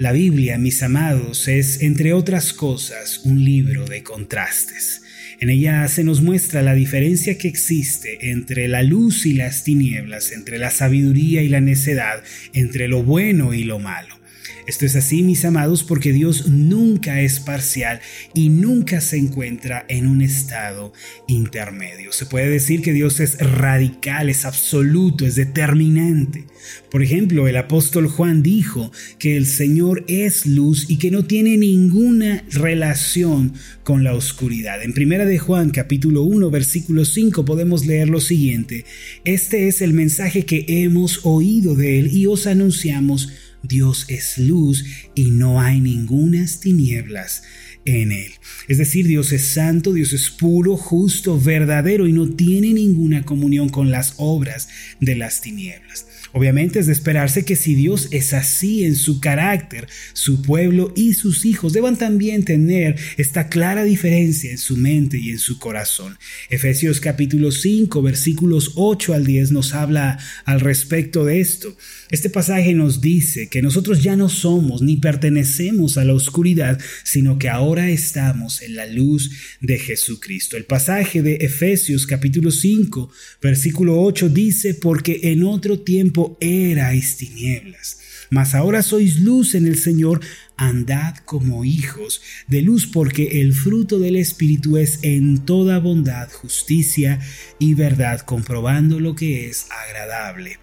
La Biblia, mis amados, es, entre otras cosas, un libro de contrastes. En ella se nos muestra la diferencia que existe entre la luz y las tinieblas, entre la sabiduría y la necedad, entre lo bueno y lo malo. Esto es así, mis amados, porque Dios nunca es parcial y nunca se encuentra en un estado intermedio. Se puede decir que Dios es radical, es absoluto, es determinante. Por ejemplo, el apóstol Juan dijo que el Señor es luz y que no tiene ninguna relación con la oscuridad. En primera de Juan capítulo 1 versículo 5 podemos leer lo siguiente: Este es el mensaje que hemos oído de él y os anunciamos Dios es luz y no hay ningunas tinieblas en él. Es decir, Dios es santo, Dios es puro, justo, verdadero y no tiene ninguna comunión con las obras de las tinieblas. Obviamente es de esperarse que si Dios es así en su carácter, su pueblo y sus hijos deban también tener esta clara diferencia en su mente y en su corazón. Efesios capítulo 5 versículos 8 al 10 nos habla al respecto de esto. Este pasaje nos dice que nosotros ya no somos ni pertenecemos a la oscuridad, sino que ahora estamos en la luz de Jesucristo. El pasaje de Efesios capítulo 5 versículo 8 dice, porque en otro tiempo erais tinieblas, mas ahora sois luz en el Señor, andad como hijos de luz, porque el fruto del Espíritu es en toda bondad, justicia y verdad, comprobando lo que es agradable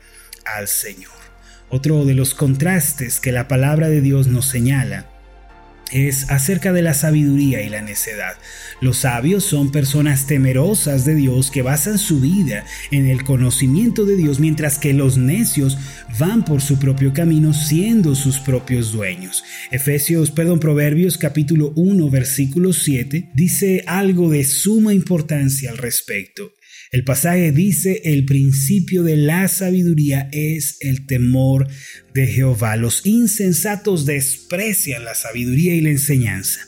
al Señor. Otro de los contrastes que la palabra de Dios nos señala es acerca de la sabiduría y la necedad. Los sabios son personas temerosas de Dios que basan su vida en el conocimiento de Dios, mientras que los necios van por su propio camino siendo sus propios dueños. Efesios, perdón, Proverbios capítulo 1 versículo 7 dice algo de suma importancia al respecto. El pasaje dice, el principio de la sabiduría es el temor de Jehová. Los insensatos desprecian la sabiduría y la enseñanza.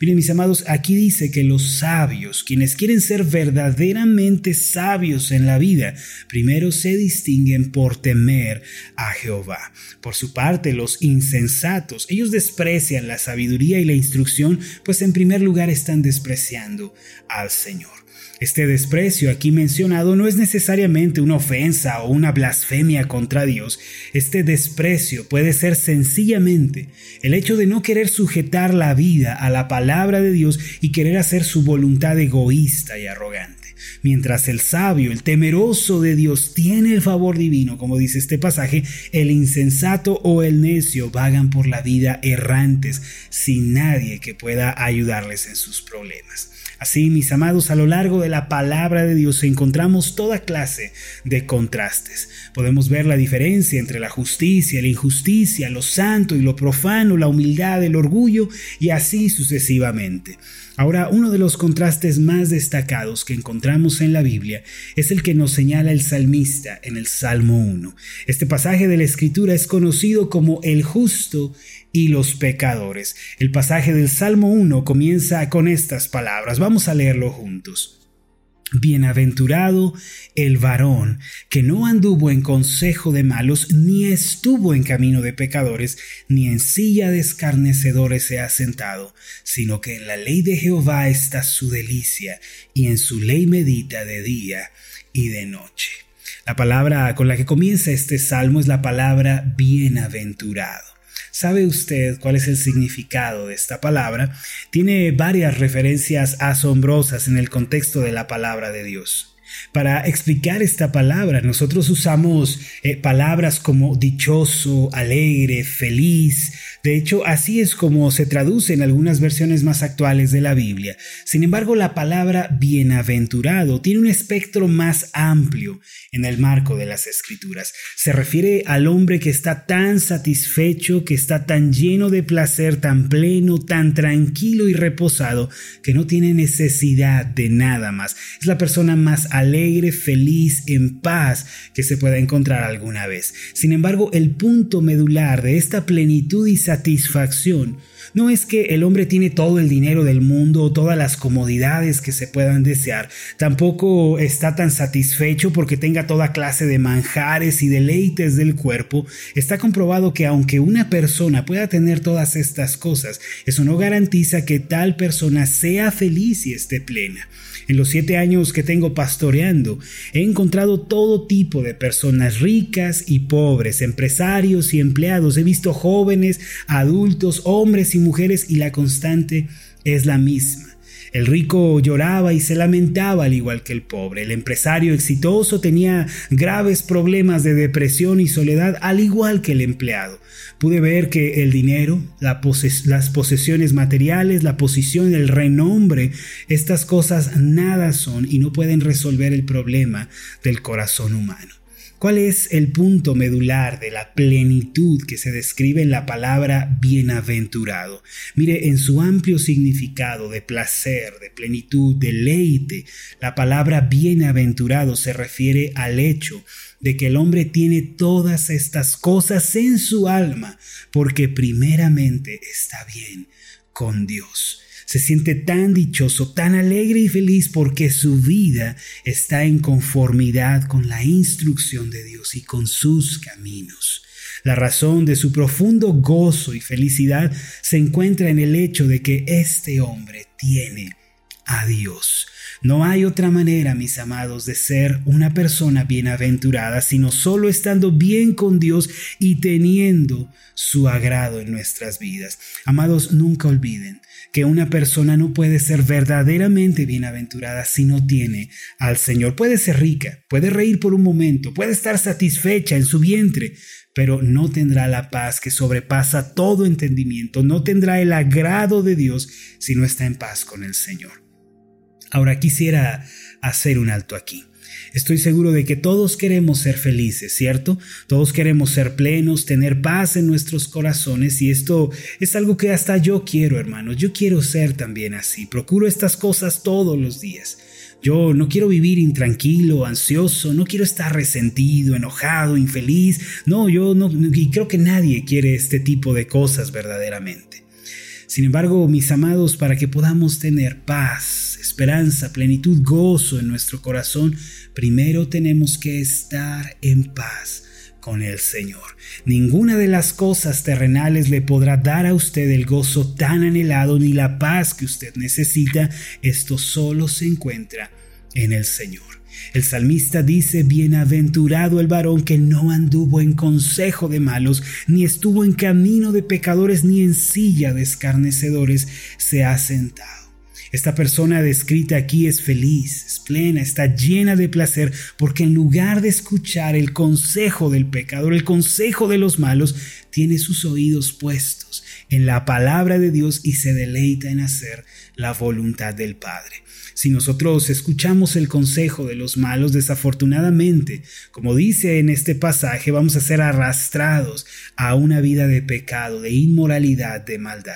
Miren mis amados, aquí dice que los sabios, quienes quieren ser verdaderamente sabios en la vida, primero se distinguen por temer a Jehová. Por su parte, los insensatos, ellos desprecian la sabiduría y la instrucción, pues en primer lugar están despreciando al Señor. Este desprecio aquí mencionado no es necesariamente una ofensa o una blasfemia contra Dios. Este desprecio puede ser sencillamente el hecho de no querer sujetar la vida a la palabra de Dios y querer hacer su voluntad egoísta y arrogante. Mientras el sabio, el temeroso de Dios tiene el favor divino, como dice este pasaje, el insensato o el necio vagan por la vida errantes sin nadie que pueda ayudarles en sus problemas. Así, mis amados, a lo largo de la palabra de Dios encontramos toda clase de contrastes. Podemos ver la diferencia entre la justicia, la injusticia, lo santo y lo profano, la humildad, el orgullo y así sucesivamente. Ahora, uno de los contrastes más destacados que encontramos en la Biblia es el que nos señala el salmista en el Salmo 1. Este pasaje de la Escritura es conocido como el justo y los pecadores. El pasaje del Salmo 1 comienza con estas palabras. Vamos a leerlo juntos. Bienaventurado el varón que no anduvo en consejo de malos, ni estuvo en camino de pecadores, ni en silla de escarnecedores se ha sentado, sino que en la ley de Jehová está su delicia, y en su ley medita de día y de noche. La palabra con la que comienza este salmo es la palabra bienaventurado. ¿Sabe usted cuál es el significado de esta palabra? Tiene varias referencias asombrosas en el contexto de la palabra de Dios. Para explicar esta palabra, nosotros usamos eh, palabras como dichoso, alegre, feliz. De hecho, así es como se traduce en algunas versiones más actuales de la Biblia. Sin embargo, la palabra bienaventurado tiene un espectro más amplio en el marco de las escrituras. Se refiere al hombre que está tan satisfecho, que está tan lleno de placer, tan pleno, tan tranquilo y reposado, que no tiene necesidad de nada más. Es la persona más alegre, feliz, en paz que se pueda encontrar alguna vez. Sin embargo, el punto medular de esta plenitud y satisfacción No es que el hombre tiene todo el dinero del mundo todas las comodidades que se puedan desear. Tampoco está tan satisfecho porque tenga toda clase de manjares y deleites del cuerpo. Está comprobado que aunque una persona pueda tener todas estas cosas, eso no garantiza que tal persona sea feliz y esté plena. En los siete años que tengo pastoreando, he encontrado todo tipo de personas ricas y pobres, empresarios y empleados. He visto jóvenes, adultos, hombres y mujeres y la constante es la misma. El rico lloraba y se lamentaba al igual que el pobre. El empresario exitoso tenía graves problemas de depresión y soledad al igual que el empleado. Pude ver que el dinero, las posesiones materiales, la posición, el renombre, estas cosas nada son y no pueden resolver el problema del corazón humano. ¿Cuál es el punto medular de la plenitud que se describe en la palabra bienaventurado? Mire, en su amplio significado de placer, de plenitud, deleite, la palabra bienaventurado se refiere al hecho de que el hombre tiene todas estas cosas en su alma porque primeramente está bien con Dios se siente tan dichoso, tan alegre y feliz porque su vida está en conformidad con la instrucción de Dios y con sus caminos. La razón de su profundo gozo y felicidad se encuentra en el hecho de que este hombre tiene a Dios. No hay otra manera, mis amados, de ser una persona bienaventurada, sino solo estando bien con Dios y teniendo su agrado en nuestras vidas. Amados, nunca olviden que una persona no puede ser verdaderamente bienaventurada si no tiene al Señor. Puede ser rica, puede reír por un momento, puede estar satisfecha en su vientre, pero no tendrá la paz que sobrepasa todo entendimiento, no tendrá el agrado de Dios si no está en paz con el Señor. Ahora quisiera hacer un alto aquí. Estoy seguro de que todos queremos ser felices, ¿cierto? Todos queremos ser plenos, tener paz en nuestros corazones y esto es algo que hasta yo quiero, hermanos. Yo quiero ser también así. Procuro estas cosas todos los días. Yo no quiero vivir intranquilo, ansioso, no quiero estar resentido, enojado, infeliz. No, yo no, y creo que nadie quiere este tipo de cosas verdaderamente. Sin embargo, mis amados, para que podamos tener paz, esperanza, plenitud, gozo en nuestro corazón, primero tenemos que estar en paz con el Señor. Ninguna de las cosas terrenales le podrá dar a usted el gozo tan anhelado ni la paz que usted necesita. Esto solo se encuentra en el Señor. El salmista dice, Bienaventurado el varón que no anduvo en consejo de malos, ni estuvo en camino de pecadores, ni en silla de escarnecedores se ha sentado. Esta persona descrita aquí es feliz, es plena, está llena de placer, porque en lugar de escuchar el consejo del pecador, el consejo de los malos, tiene sus oídos puestos en la palabra de Dios y se deleita en hacer la voluntad del Padre. Si nosotros escuchamos el consejo de los malos, desafortunadamente, como dice en este pasaje, vamos a ser arrastrados a una vida de pecado, de inmoralidad, de maldad.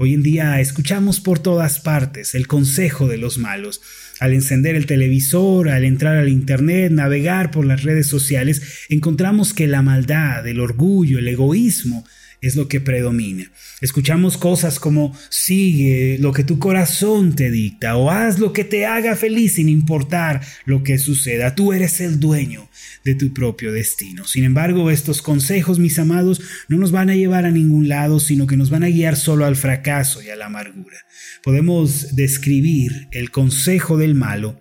Hoy en día escuchamos por todas partes el consejo de los malos. Al encender el televisor, al entrar al Internet, navegar por las redes sociales, encontramos que la maldad, el orgullo, el egoísmo es lo que predomina. Escuchamos cosas como sigue lo que tu corazón te dicta o haz lo que te haga feliz sin importar lo que suceda. Tú eres el dueño de tu propio destino. Sin embargo, estos consejos, mis amados, no nos van a llevar a ningún lado, sino que nos van a guiar solo al fracaso y a la amargura. Podemos describir el consejo del malo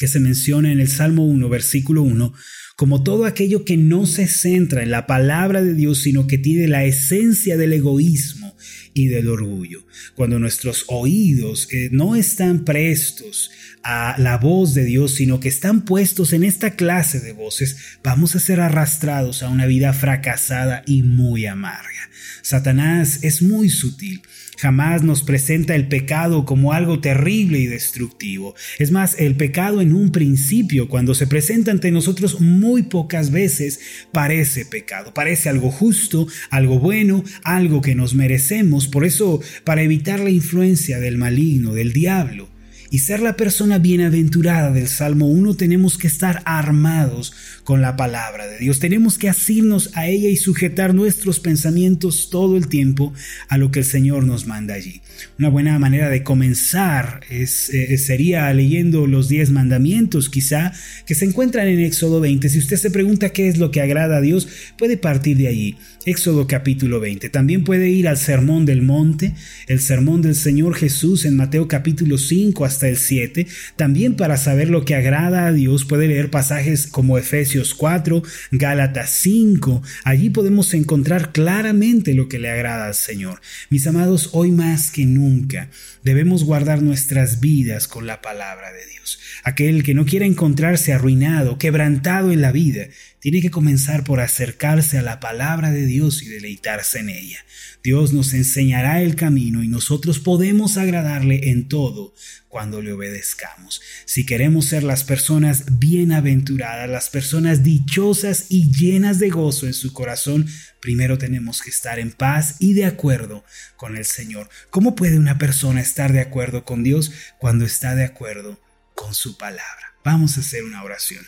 que se menciona en el Salmo 1, versículo 1, como todo aquello que no se centra en la palabra de Dios, sino que tiene la esencia del egoísmo y del orgullo. Cuando nuestros oídos eh, no están prestos a la voz de Dios, sino que están puestos en esta clase de voces, vamos a ser arrastrados a una vida fracasada y muy amarga. Satanás es muy sutil Jamás nos presenta el pecado como algo terrible y destructivo. Es más, el pecado en un principio, cuando se presenta ante nosotros muy pocas veces, parece pecado, parece algo justo, algo bueno, algo que nos merecemos. Por eso, para evitar la influencia del maligno, del diablo, y ser la persona bienaventurada del Salmo 1 tenemos que estar armados con la palabra de Dios. Tenemos que asirnos a ella y sujetar nuestros pensamientos todo el tiempo a lo que el Señor nos manda allí. Una buena manera de comenzar es, eh, sería leyendo los diez mandamientos quizá que se encuentran en Éxodo 20. Si usted se pregunta qué es lo que agrada a Dios, puede partir de allí. Éxodo capítulo 20. También puede ir al Sermón del Monte, el Sermón del Señor Jesús en Mateo capítulo 5 el 7. También para saber lo que agrada a Dios puede leer pasajes como Efesios 4, Gálatas 5. Allí podemos encontrar claramente lo que le agrada al Señor. Mis amados, hoy más que nunca debemos guardar nuestras vidas con la palabra de Dios. Aquel que no quiera encontrarse arruinado, quebrantado en la vida, tiene que comenzar por acercarse a la palabra de Dios y deleitarse en ella. Dios nos enseñará el camino y nosotros podemos agradarle en todo cuando le obedezcamos. Si queremos ser las personas bienaventuradas, las personas dichosas y llenas de gozo en su corazón, primero tenemos que estar en paz y de acuerdo con el Señor. ¿Cómo puede una persona estar de acuerdo con Dios cuando está de acuerdo con su palabra? Vamos a hacer una oración.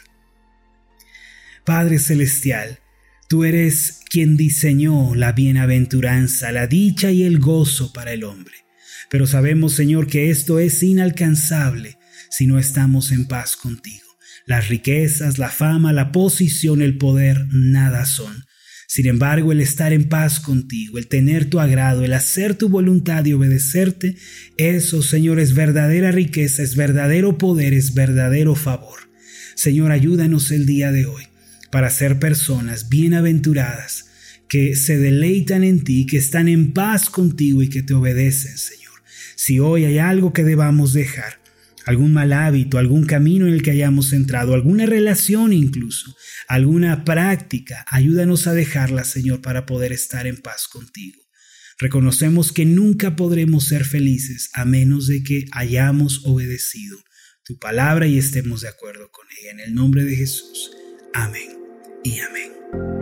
Padre Celestial, tú eres quien diseñó la bienaventuranza, la dicha y el gozo para el hombre. Pero sabemos, Señor, que esto es inalcanzable si no estamos en paz contigo. Las riquezas, la fama, la posición, el poder, nada son. Sin embargo, el estar en paz contigo, el tener tu agrado, el hacer tu voluntad y obedecerte, eso, Señor, es verdadera riqueza, es verdadero poder, es verdadero favor. Señor, ayúdanos el día de hoy para ser personas bienaventuradas, que se deleitan en ti, que están en paz contigo y que te obedecen, Señor. Si hoy hay algo que debamos dejar, algún mal hábito, algún camino en el que hayamos entrado, alguna relación incluso, alguna práctica, ayúdanos a dejarla, Señor, para poder estar en paz contigo. Reconocemos que nunca podremos ser felices a menos de que hayamos obedecido tu palabra y estemos de acuerdo con ella. En el nombre de Jesús. Amén y amén.